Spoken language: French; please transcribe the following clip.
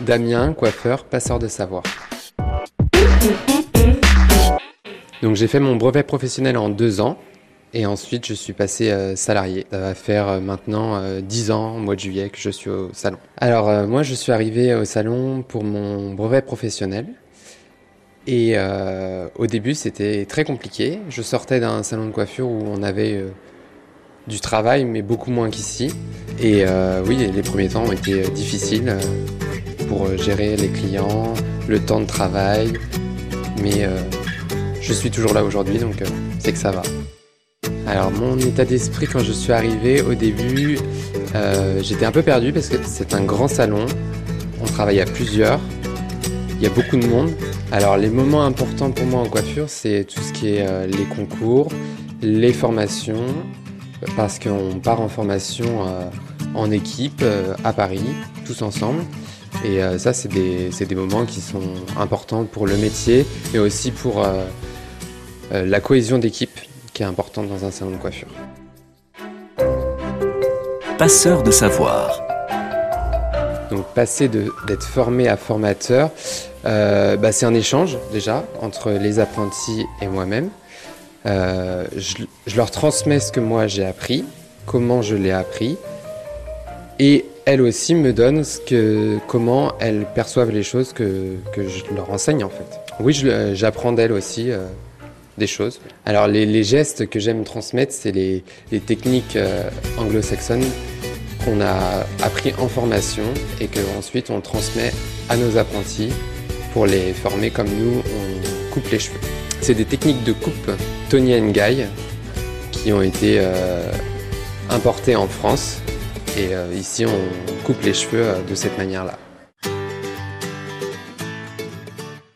Damien, coiffeur, passeur de savoir. Donc j'ai fait mon brevet professionnel en deux ans et ensuite je suis passé euh, salarié. Ça va faire euh, maintenant euh, dix ans, au mois de juillet, que je suis au salon. Alors euh, moi je suis arrivé au salon pour mon brevet professionnel et euh, au début c'était très compliqué. Je sortais d'un salon de coiffure où on avait euh, du travail mais beaucoup moins qu'ici. Et euh, oui, les premiers temps ont été euh, difficiles euh, pour gérer les clients, le temps de travail. Mais je suis toujours là aujourd'hui, donc c'est que ça va. Alors mon état d'esprit quand je suis arrivé au début, j'étais un peu perdu parce que c'est un grand salon, on travaille à plusieurs, il y a beaucoup de monde. Alors les moments importants pour moi en coiffure, c'est tout ce qui est les concours, les formations, parce qu'on part en formation euh, en équipe euh, à Paris, tous ensemble. Et euh, ça, c'est des, des moments qui sont importants pour le métier, mais aussi pour la cohésion d'équipe, qui est importante dans un salon de coiffure. Passeur de savoir. Donc passer d'être formé à formateur, euh, bah, c'est un échange déjà entre les apprentis et moi-même. Euh, je, leur transmets ce que moi j'ai appris, comment je l'ai appris, et elles aussi me donnent comment elles perçoivent les choses que, je leur enseigne en fait. Oui, euh, j'apprends d'elles aussi euh, des choses. Alors les, gestes que j'aime transmettre, c'est les, techniques anglo-saxonnes qu'on a appris en formation et que ensuite on transmet à nos apprentis pour les former comme nous on coupe les cheveux. C'est des techniques de coupe Tony Guy qui ont été euh, importées en France et euh, ici on coupe les cheveux euh, de cette manière-là.